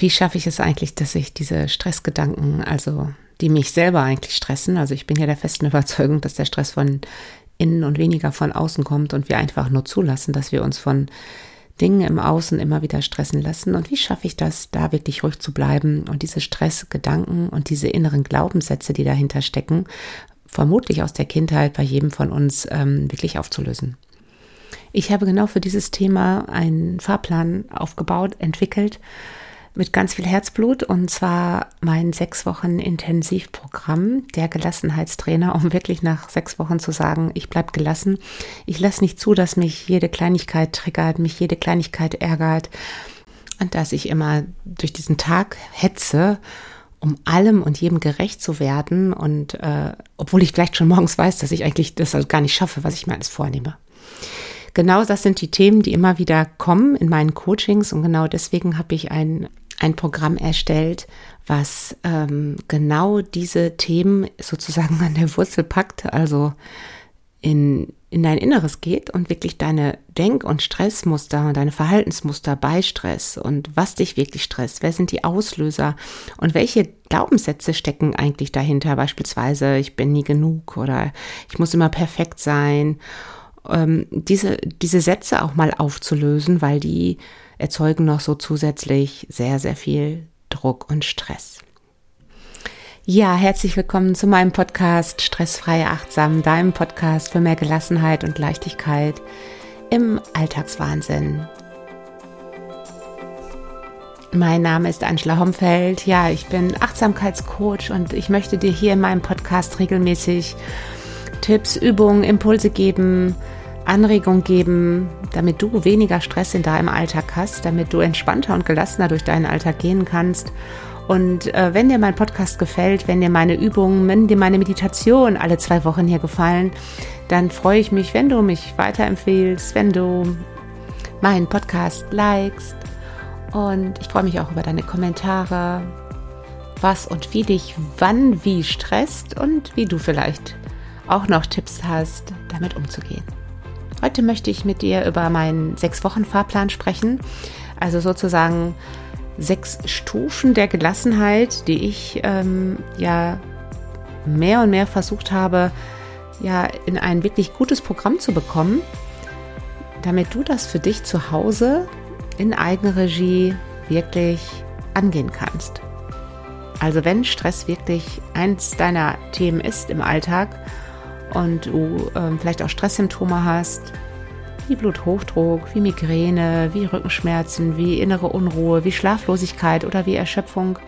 wie schaffe ich es eigentlich, dass ich diese Stressgedanken, also die mich selber eigentlich stressen, also ich bin ja der festen Überzeugung, dass der Stress von innen und weniger von außen kommt und wir einfach nur zulassen, dass wir uns von Dingen im Außen immer wieder stressen lassen. Und wie schaffe ich das, da wirklich ruhig zu bleiben und diese Stressgedanken und diese inneren Glaubenssätze, die dahinter stecken, vermutlich aus der Kindheit bei jedem von uns ähm, wirklich aufzulösen. Ich habe genau für dieses Thema einen Fahrplan aufgebaut, entwickelt mit ganz viel Herzblut und zwar mein sechs Wochen Intensivprogramm der Gelassenheitstrainer, um wirklich nach sechs Wochen zu sagen, ich bleib gelassen. Ich lasse nicht zu, dass mich jede Kleinigkeit triggert, mich jede Kleinigkeit ärgert und dass ich immer durch diesen Tag hetze um allem und jedem gerecht zu werden und äh, obwohl ich vielleicht schon morgens weiß, dass ich eigentlich das also gar nicht schaffe, was ich mir alles vornehme. Genau das sind die Themen, die immer wieder kommen in meinen Coachings und genau deswegen habe ich ein, ein Programm erstellt, was ähm, genau diese Themen sozusagen an der Wurzel packt, also in, in dein Inneres geht und wirklich deine Denk- und Stressmuster und deine Verhaltensmuster bei Stress und was dich wirklich stresst, wer sind die Auslöser und welche Glaubenssätze stecken eigentlich dahinter, beispielsweise ich bin nie genug oder ich muss immer perfekt sein, ähm, diese, diese Sätze auch mal aufzulösen, weil die erzeugen noch so zusätzlich sehr, sehr viel Druck und Stress. Ja, herzlich willkommen zu meinem Podcast Stressfrei Achtsam, deinem Podcast für mehr Gelassenheit und Leichtigkeit im Alltagswahnsinn. Mein Name ist Angela Homfeld. Ja, ich bin Achtsamkeitscoach und ich möchte dir hier in meinem Podcast regelmäßig Tipps, Übungen, Impulse geben, Anregung geben, damit du weniger Stress in deinem Alltag hast, damit du entspannter und gelassener durch deinen Alltag gehen kannst und äh, wenn dir mein Podcast gefällt, wenn dir meine Übungen, wenn dir meine Meditation alle zwei Wochen hier gefallen, dann freue ich mich, wenn du mich weiterempfehlst, wenn du meinen Podcast likest. Und ich freue mich auch über deine Kommentare, was und wie dich wann wie stresst und wie du vielleicht auch noch Tipps hast, damit umzugehen. Heute möchte ich mit dir über meinen sechs Wochen Fahrplan sprechen. Also sozusagen sechs Stufen der Gelassenheit, die ich ähm, ja mehr und mehr versucht habe, ja in ein wirklich gutes Programm zu bekommen, damit du das für dich zu Hause in Eigenregie wirklich angehen kannst. Also wenn Stress wirklich eins deiner Themen ist im Alltag und du ähm, vielleicht auch Stresssymptome hast, wie Bluthochdruck, wie Migräne, wie Rückenschmerzen, wie innere Unruhe, wie Schlaflosigkeit oder wie Erschöpfung,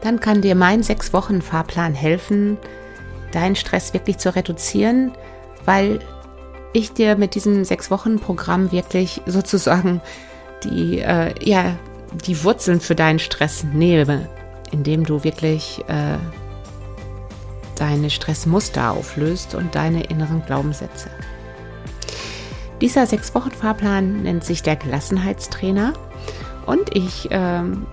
dann kann dir mein sechs Wochen Fahrplan helfen, deinen Stress wirklich zu reduzieren, weil ich dir mit diesem sechs Wochen Programm wirklich sozusagen die äh, ja die Wurzeln für deinen Stress nehme, indem du wirklich äh, deine Stressmuster auflöst und deine inneren Glaubenssätze. Dieser sechs Wochen Fahrplan nennt sich der Gelassenheitstrainer und ich ähm,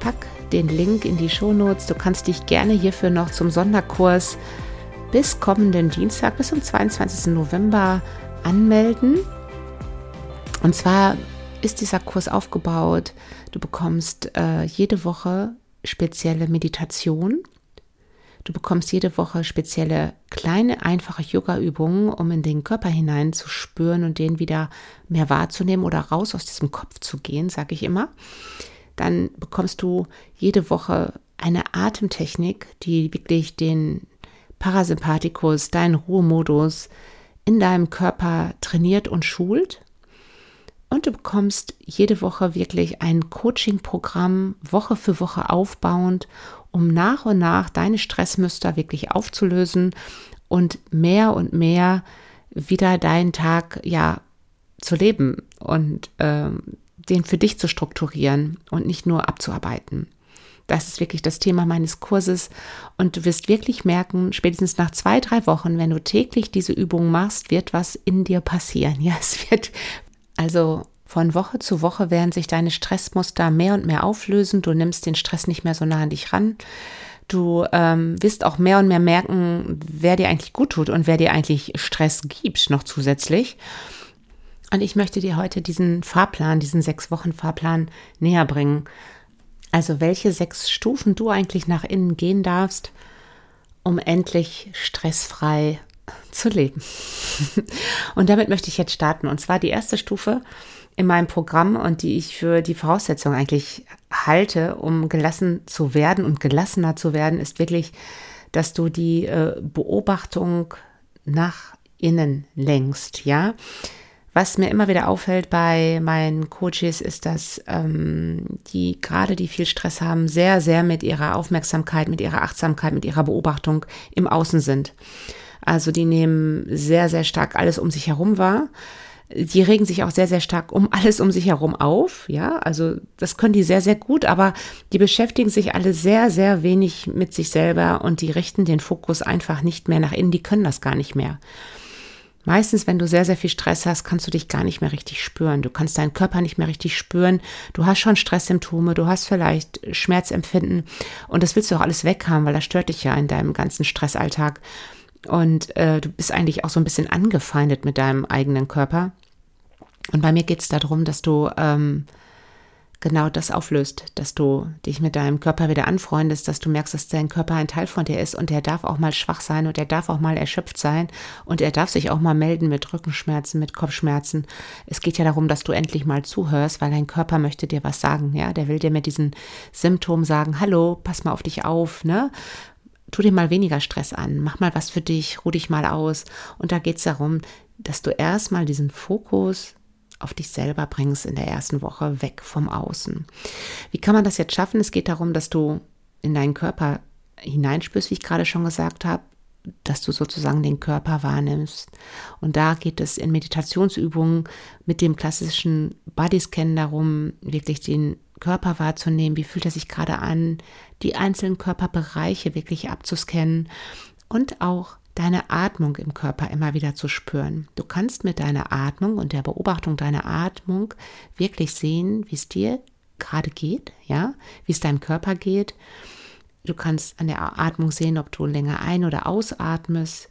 pack den Link in die Shownotes. Du kannst dich gerne hierfür noch zum Sonderkurs bis kommenden Dienstag, bis zum 22. November anmelden. Und zwar ist dieser Kurs aufgebaut. Du bekommst äh, jede Woche spezielle Meditation Du bekommst jede Woche spezielle kleine, einfache Yoga-Übungen, um in den Körper hinein zu spüren und den wieder mehr wahrzunehmen oder raus aus diesem Kopf zu gehen, sage ich immer. Dann bekommst du jede Woche eine Atemtechnik, die wirklich den Parasympathikus, deinen Ruhemodus in deinem Körper trainiert und schult. Und du bekommst jede Woche wirklich ein Coaching-Programm, Woche für Woche aufbauend, um nach und nach deine Stressmuster wirklich aufzulösen und mehr und mehr wieder deinen Tag ja zu leben und äh, den für dich zu strukturieren und nicht nur abzuarbeiten. Das ist wirklich das Thema meines Kurses. Und du wirst wirklich merken, spätestens nach zwei, drei Wochen, wenn du täglich diese Übungen machst, wird was in dir passieren. Ja, es wird also von Woche zu Woche werden sich deine Stressmuster mehr und mehr auflösen. Du nimmst den Stress nicht mehr so nah an dich ran. Du ähm, wirst auch mehr und mehr merken, wer dir eigentlich gut tut und wer dir eigentlich Stress gibt, noch zusätzlich. Und ich möchte dir heute diesen Fahrplan, diesen sechs Wochen Fahrplan näher bringen. Also welche sechs Stufen du eigentlich nach innen gehen darfst, um endlich stressfrei zu leben. und damit möchte ich jetzt starten. Und zwar die erste Stufe in meinem Programm und die ich für die Voraussetzung eigentlich halte, um gelassen zu werden und gelassener zu werden, ist wirklich, dass du die äh, Beobachtung nach innen lenkst, ja. Was mir immer wieder auffällt bei meinen Coaches ist, dass ähm, die gerade, die viel Stress haben, sehr, sehr mit ihrer Aufmerksamkeit, mit ihrer Achtsamkeit, mit ihrer Beobachtung im Außen sind. Also die nehmen sehr, sehr stark alles um sich herum wahr. Die regen sich auch sehr, sehr stark um alles um sich herum auf. Ja, also das können die sehr, sehr gut, aber die beschäftigen sich alle sehr, sehr wenig mit sich selber und die richten den Fokus einfach nicht mehr nach innen. Die können das gar nicht mehr. Meistens, wenn du sehr, sehr viel Stress hast, kannst du dich gar nicht mehr richtig spüren. Du kannst deinen Körper nicht mehr richtig spüren. Du hast schon Stresssymptome, du hast vielleicht Schmerzempfinden und das willst du auch alles weghaben, weil das stört dich ja in deinem ganzen Stressalltag. Und äh, du bist eigentlich auch so ein bisschen angefeindet mit deinem eigenen Körper. Und bei mir geht es darum, dass du ähm, genau das auflöst, dass du dich mit deinem Körper wieder anfreundest, dass du merkst, dass dein Körper ein Teil von dir ist und der darf auch mal schwach sein und er darf auch mal erschöpft sein und er darf sich auch mal melden mit Rückenschmerzen, mit Kopfschmerzen. Es geht ja darum, dass du endlich mal zuhörst, weil dein Körper möchte dir was sagen, ja, der will dir mit diesen Symptomen sagen, hallo, pass mal auf dich auf, ne? Tu dir mal weniger Stress an, mach mal was für dich, ruh dich mal aus. Und da geht es darum, dass du erstmal diesen Fokus auf dich selber bringst in der ersten Woche weg vom Außen. Wie kann man das jetzt schaffen? Es geht darum, dass du in deinen Körper hineinspürst, wie ich gerade schon gesagt habe, dass du sozusagen den Körper wahrnimmst. Und da geht es in Meditationsübungen mit dem klassischen Bodyscan darum, wirklich den Körper wahrzunehmen. Wie fühlt er sich gerade an? Die einzelnen Körperbereiche wirklich abzuscannen und auch deine Atmung im Körper immer wieder zu spüren. Du kannst mit deiner Atmung und der Beobachtung deiner Atmung wirklich sehen, wie es dir gerade geht, ja, wie es deinem Körper geht. Du kannst an der Atmung sehen, ob du länger ein- oder ausatmest.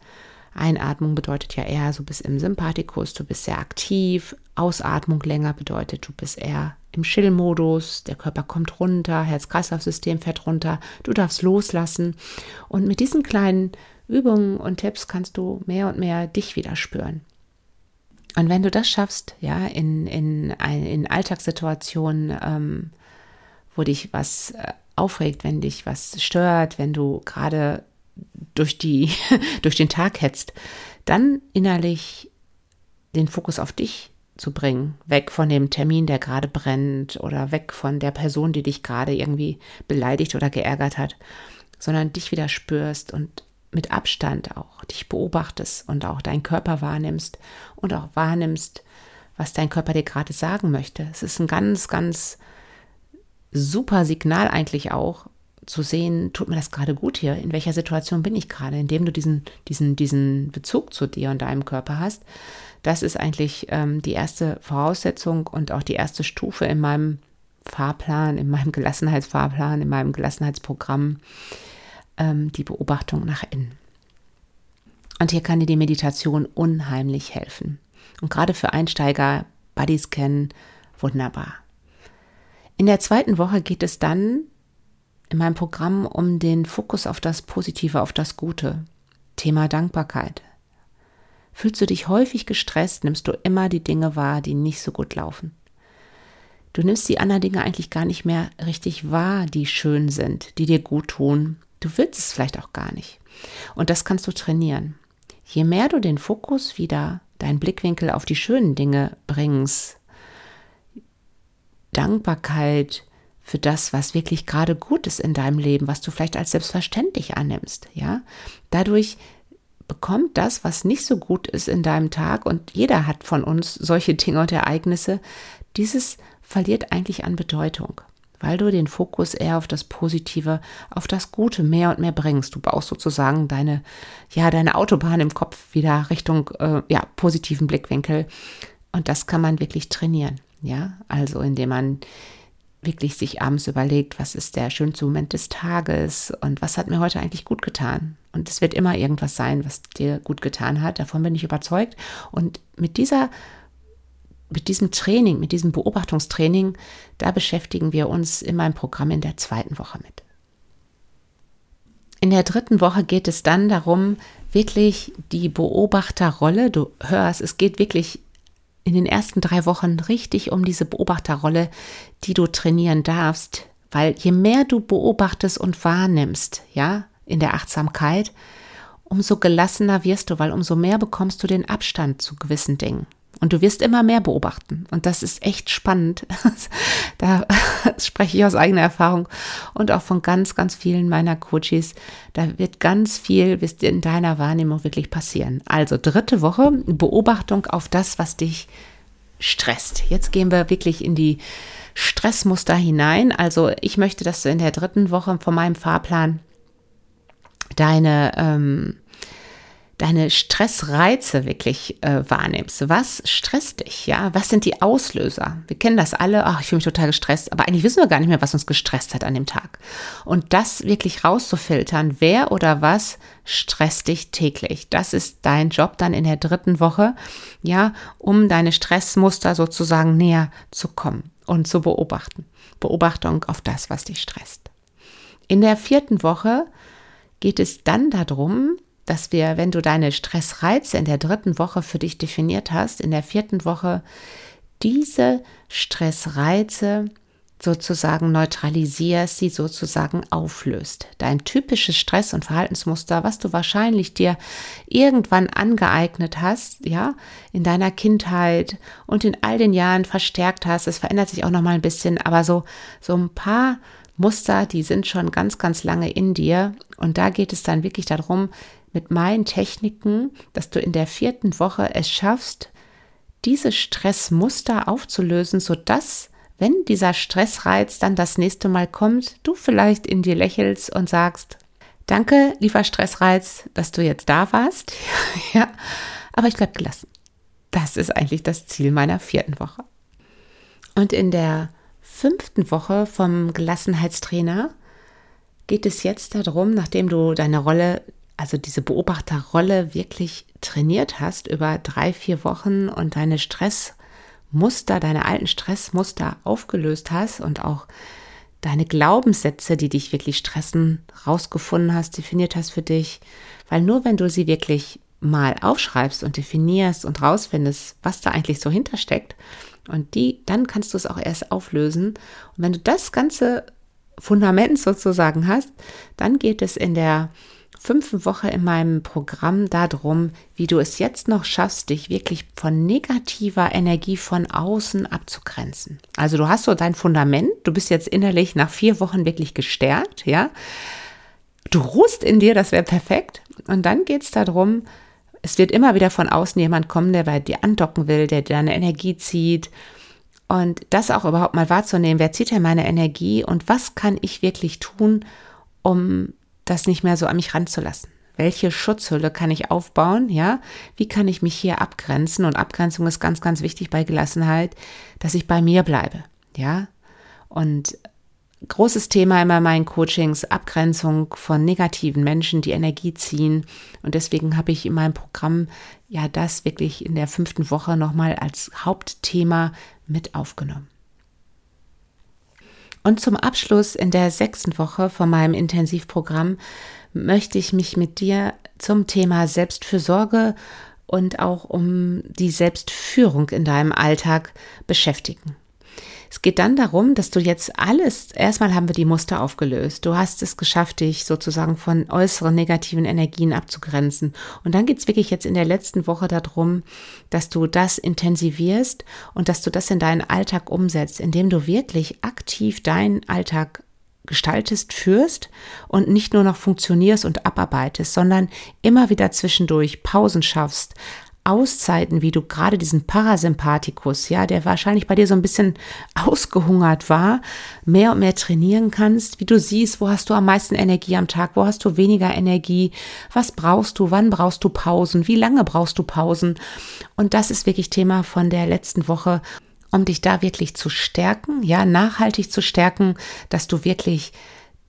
Einatmung bedeutet ja eher so bis im Sympathikus, du bist sehr aktiv. Ausatmung länger bedeutet, du bist eher im Chill-Modus, der Körper kommt runter, Herz-Kreislauf-System fährt runter, du darfst loslassen. Und mit diesen kleinen Übungen und Tipps kannst du mehr und mehr dich wieder spüren. Und wenn du das schaffst, ja, in, in, in Alltagssituationen, ähm, wo dich was äh, aufregt, wenn dich was stört, wenn du gerade durch, durch den Tag hetzt, dann innerlich den Fokus auf dich zu bringen, weg von dem Termin, der gerade brennt oder weg von der Person, die dich gerade irgendwie beleidigt oder geärgert hat, sondern dich wieder spürst und mit Abstand auch dich beobachtest und auch deinen Körper wahrnimmst und auch wahrnimmst, was dein Körper dir gerade sagen möchte. Es ist ein ganz, ganz super Signal eigentlich auch zu sehen, tut mir das gerade gut hier, in welcher Situation bin ich gerade, indem du diesen, diesen, diesen Bezug zu dir und deinem Körper hast. Das ist eigentlich ähm, die erste Voraussetzung und auch die erste Stufe in meinem Fahrplan, in meinem Gelassenheitsfahrplan, in meinem Gelassenheitsprogramm, ähm, die Beobachtung nach innen. Und hier kann dir die Meditation unheimlich helfen. Und gerade für Einsteiger, Bodyscan, wunderbar. In der zweiten Woche geht es dann in meinem Programm um den Fokus auf das Positive, auf das Gute. Thema Dankbarkeit. Fühlst du dich häufig gestresst, nimmst du immer die Dinge wahr, die nicht so gut laufen. Du nimmst die anderen Dinge eigentlich gar nicht mehr richtig wahr, die schön sind, die dir gut tun, Du willst es vielleicht auch gar nicht. Und das kannst du trainieren. Je mehr du den Fokus wieder, deinen Blickwinkel auf die schönen Dinge bringst, Dankbarkeit für das, was wirklich gerade gut ist in deinem Leben, was du vielleicht als selbstverständlich annimmst, ja, dadurch bekommt das, was nicht so gut ist in deinem Tag, und jeder hat von uns solche Dinge und Ereignisse, dieses verliert eigentlich an Bedeutung weil du den Fokus eher auf das Positive, auf das Gute mehr und mehr bringst. Du baust sozusagen deine, ja, deine Autobahn im Kopf wieder Richtung, äh, ja, positiven Blickwinkel. Und das kann man wirklich trainieren. Ja, also indem man wirklich sich abends überlegt, was ist der schönste Moment des Tages und was hat mir heute eigentlich gut getan. Und es wird immer irgendwas sein, was dir gut getan hat. Davon bin ich überzeugt. Und mit dieser mit diesem Training, mit diesem Beobachtungstraining, da beschäftigen wir uns in meinem Programm in der zweiten Woche mit. In der dritten Woche geht es dann darum, wirklich die Beobachterrolle, du hörst, es geht wirklich in den ersten drei Wochen richtig um diese Beobachterrolle, die du trainieren darfst, weil je mehr du beobachtest und wahrnimmst, ja, in der Achtsamkeit, umso gelassener wirst du, weil umso mehr bekommst du den Abstand zu gewissen Dingen. Und du wirst immer mehr beobachten. Und das ist echt spannend. da spreche ich aus eigener Erfahrung und auch von ganz, ganz vielen meiner Coaches. Da wird ganz viel wird in deiner Wahrnehmung wirklich passieren. Also dritte Woche, Beobachtung auf das, was dich stresst. Jetzt gehen wir wirklich in die Stressmuster hinein. Also ich möchte, dass du in der dritten Woche von meinem Fahrplan deine ähm, deine Stressreize wirklich äh, wahrnimmst. Was stresst dich? Ja, was sind die Auslöser? Wir kennen das alle. Ach, ich fühle mich total gestresst, aber eigentlich wissen wir gar nicht mehr, was uns gestresst hat an dem Tag. Und das wirklich rauszufiltern, wer oder was stresst dich täglich. Das ist dein Job dann in der dritten Woche, ja, um deine Stressmuster sozusagen näher zu kommen und zu beobachten. Beobachtung auf das, was dich stresst. In der vierten Woche geht es dann darum, dass wir, wenn du deine Stressreize in der dritten Woche für dich definiert hast, in der vierten Woche diese Stressreize sozusagen neutralisierst, sie sozusagen auflöst. Dein typisches Stress- und Verhaltensmuster, was du wahrscheinlich dir irgendwann angeeignet hast, ja, in deiner Kindheit und in all den Jahren verstärkt hast, es verändert sich auch noch mal ein bisschen, aber so so ein paar Muster, die sind schon ganz ganz lange in dir und da geht es dann wirklich darum, mit meinen Techniken, dass du in der vierten Woche es schaffst, diese Stressmuster aufzulösen, sodass, wenn dieser Stressreiz dann das nächste Mal kommt, du vielleicht in dir lächelst und sagst, danke, lieber Stressreiz, dass du jetzt da warst. ja, aber ich bleib gelassen. Das ist eigentlich das Ziel meiner vierten Woche. Und in der fünften Woche vom Gelassenheitstrainer geht es jetzt darum, nachdem du deine Rolle also diese Beobachterrolle wirklich trainiert hast über drei, vier Wochen und deine Stressmuster, deine alten Stressmuster aufgelöst hast und auch deine Glaubenssätze, die dich wirklich stressen, rausgefunden hast, definiert hast für dich. Weil nur wenn du sie wirklich mal aufschreibst und definierst und rausfindest, was da eigentlich so hintersteckt, und die, dann kannst du es auch erst auflösen. Und wenn du das ganze Fundament sozusagen hast, dann geht es in der fünften Woche in meinem Programm darum, wie du es jetzt noch schaffst, dich wirklich von negativer Energie von außen abzugrenzen. Also du hast so dein Fundament, du bist jetzt innerlich nach vier Wochen wirklich gestärkt, ja. Du ruhst in dir, das wäre perfekt. Und dann geht es darum, es wird immer wieder von außen jemand kommen, der bei dir andocken will, der deine Energie zieht. Und das auch überhaupt mal wahrzunehmen, wer zieht denn meine Energie und was kann ich wirklich tun, um das nicht mehr so an mich ranzulassen. Welche Schutzhülle kann ich aufbauen? Ja, wie kann ich mich hier abgrenzen? Und Abgrenzung ist ganz, ganz wichtig bei Gelassenheit, dass ich bei mir bleibe. Ja, und großes Thema immer in meinen Coachings, Abgrenzung von negativen Menschen, die Energie ziehen. Und deswegen habe ich in meinem Programm ja das wirklich in der fünften Woche nochmal als Hauptthema mit aufgenommen. Und zum Abschluss in der sechsten Woche von meinem Intensivprogramm möchte ich mich mit dir zum Thema Selbstfürsorge und auch um die Selbstführung in deinem Alltag beschäftigen. Es geht dann darum, dass du jetzt alles, erstmal haben wir die Muster aufgelöst. Du hast es geschafft, dich sozusagen von äußeren negativen Energien abzugrenzen. Und dann geht es wirklich jetzt in der letzten Woche darum, dass du das intensivierst und dass du das in deinen Alltag umsetzt, indem du wirklich aktiv deinen Alltag gestaltest, führst und nicht nur noch funktionierst und abarbeitest, sondern immer wieder zwischendurch Pausen schaffst, Auszeiten, wie du gerade diesen Parasympathikus, ja, der wahrscheinlich bei dir so ein bisschen ausgehungert war, mehr und mehr trainieren kannst, wie du siehst, wo hast du am meisten Energie am Tag, wo hast du weniger Energie, was brauchst du, wann brauchst du Pausen, wie lange brauchst du Pausen. Und das ist wirklich Thema von der letzten Woche, um dich da wirklich zu stärken, ja, nachhaltig zu stärken, dass du wirklich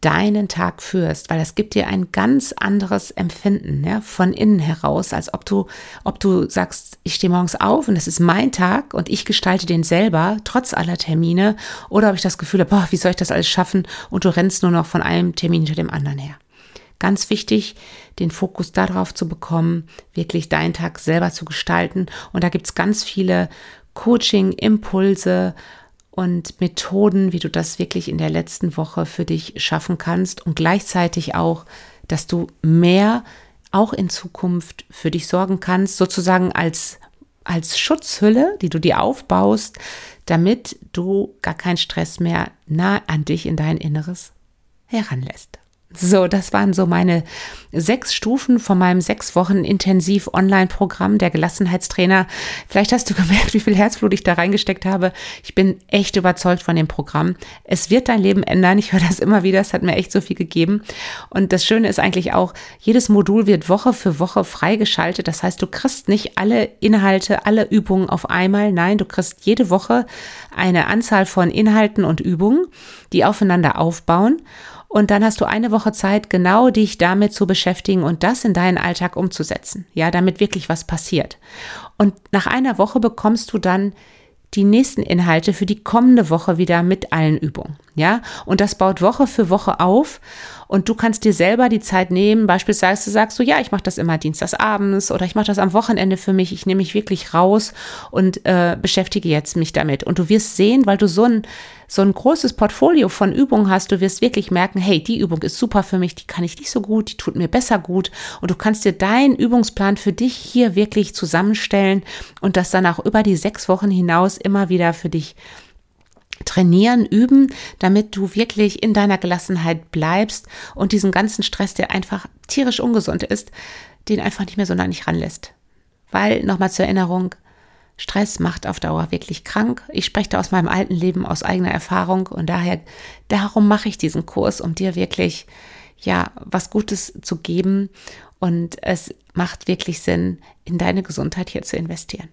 deinen Tag führst, weil das gibt dir ein ganz anderes Empfinden ja, von innen heraus, als ob du, ob du sagst, ich stehe morgens auf und das ist mein Tag und ich gestalte den selber, trotz aller Termine, oder ob ich das Gefühl habe, boah, wie soll ich das alles schaffen und du rennst nur noch von einem Termin hinter dem anderen her. Ganz wichtig, den Fokus darauf zu bekommen, wirklich deinen Tag selber zu gestalten. Und da gibt's ganz viele Coaching, Impulse, und Methoden, wie du das wirklich in der letzten Woche für dich schaffen kannst und gleichzeitig auch, dass du mehr auch in Zukunft für dich sorgen kannst, sozusagen als, als Schutzhülle, die du dir aufbaust, damit du gar keinen Stress mehr nah an dich in dein Inneres heranlässt. So, das waren so meine sechs Stufen von meinem sechs Wochen intensiv Online-Programm der Gelassenheitstrainer. Vielleicht hast du gemerkt, wie viel Herzblut ich da reingesteckt habe. Ich bin echt überzeugt von dem Programm. Es wird dein Leben ändern. Ich höre das immer wieder. Es hat mir echt so viel gegeben. Und das Schöne ist eigentlich auch, jedes Modul wird Woche für Woche freigeschaltet. Das heißt, du kriegst nicht alle Inhalte, alle Übungen auf einmal. Nein, du kriegst jede Woche eine Anzahl von Inhalten und Übungen, die aufeinander aufbauen. Und dann hast du eine Woche Zeit, genau dich damit zu beschäftigen und das in deinen Alltag umzusetzen. Ja, damit wirklich was passiert. Und nach einer Woche bekommst du dann die nächsten Inhalte für die kommende Woche wieder mit allen Übungen. Ja, und das baut Woche für Woche auf und du kannst dir selber die Zeit nehmen. Beispielsweise sagst du, ja, ich mache das immer dienstags abends oder ich mache das am Wochenende für mich. Ich nehme mich wirklich raus und äh, beschäftige jetzt mich damit. Und du wirst sehen, weil du so ein so ein großes Portfolio von Übungen hast, du wirst wirklich merken, hey, die Übung ist super für mich, die kann ich nicht so gut, die tut mir besser gut. Und du kannst dir deinen Übungsplan für dich hier wirklich zusammenstellen und das dann auch über die sechs Wochen hinaus immer wieder für dich trainieren, üben, damit du wirklich in deiner Gelassenheit bleibst und diesen ganzen Stress, der einfach tierisch ungesund ist, den einfach nicht mehr so nah nicht ranlässt. Weil, nochmal zur Erinnerung, Stress macht auf Dauer wirklich krank. Ich spreche da aus meinem alten Leben, aus eigener Erfahrung und daher, darum mache ich diesen Kurs, um dir wirklich, ja, was Gutes zu geben und es macht wirklich Sinn, in deine Gesundheit hier zu investieren.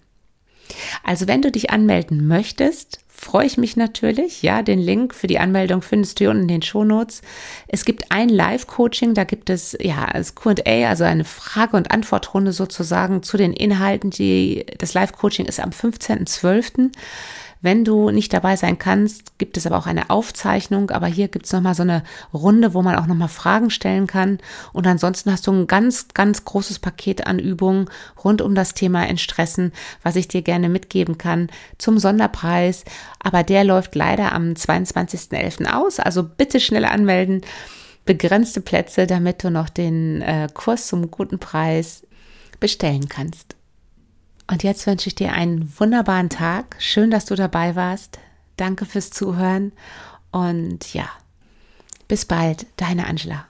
Also wenn du dich anmelden möchtest, freue ich mich natürlich. Ja, den Link für die Anmeldung findest du unten in den Shownotes. Es gibt ein Live-Coaching, da gibt es ja als Q&A, also eine Frage- und Antwortrunde sozusagen zu den Inhalten. Die, das Live-Coaching ist am 15.12. Wenn du nicht dabei sein kannst, gibt es aber auch eine Aufzeichnung. Aber hier gibt es nochmal so eine Runde, wo man auch nochmal Fragen stellen kann. Und ansonsten hast du ein ganz, ganz großes Paket an Übungen rund um das Thema Entstressen, was ich dir gerne mitgeben kann zum Sonderpreis. Aber der läuft leider am 22.11. aus. Also bitte schnell anmelden. Begrenzte Plätze, damit du noch den äh, Kurs zum guten Preis bestellen kannst. Und jetzt wünsche ich dir einen wunderbaren Tag. Schön, dass du dabei warst. Danke fürs Zuhören. Und ja, bis bald, deine Angela.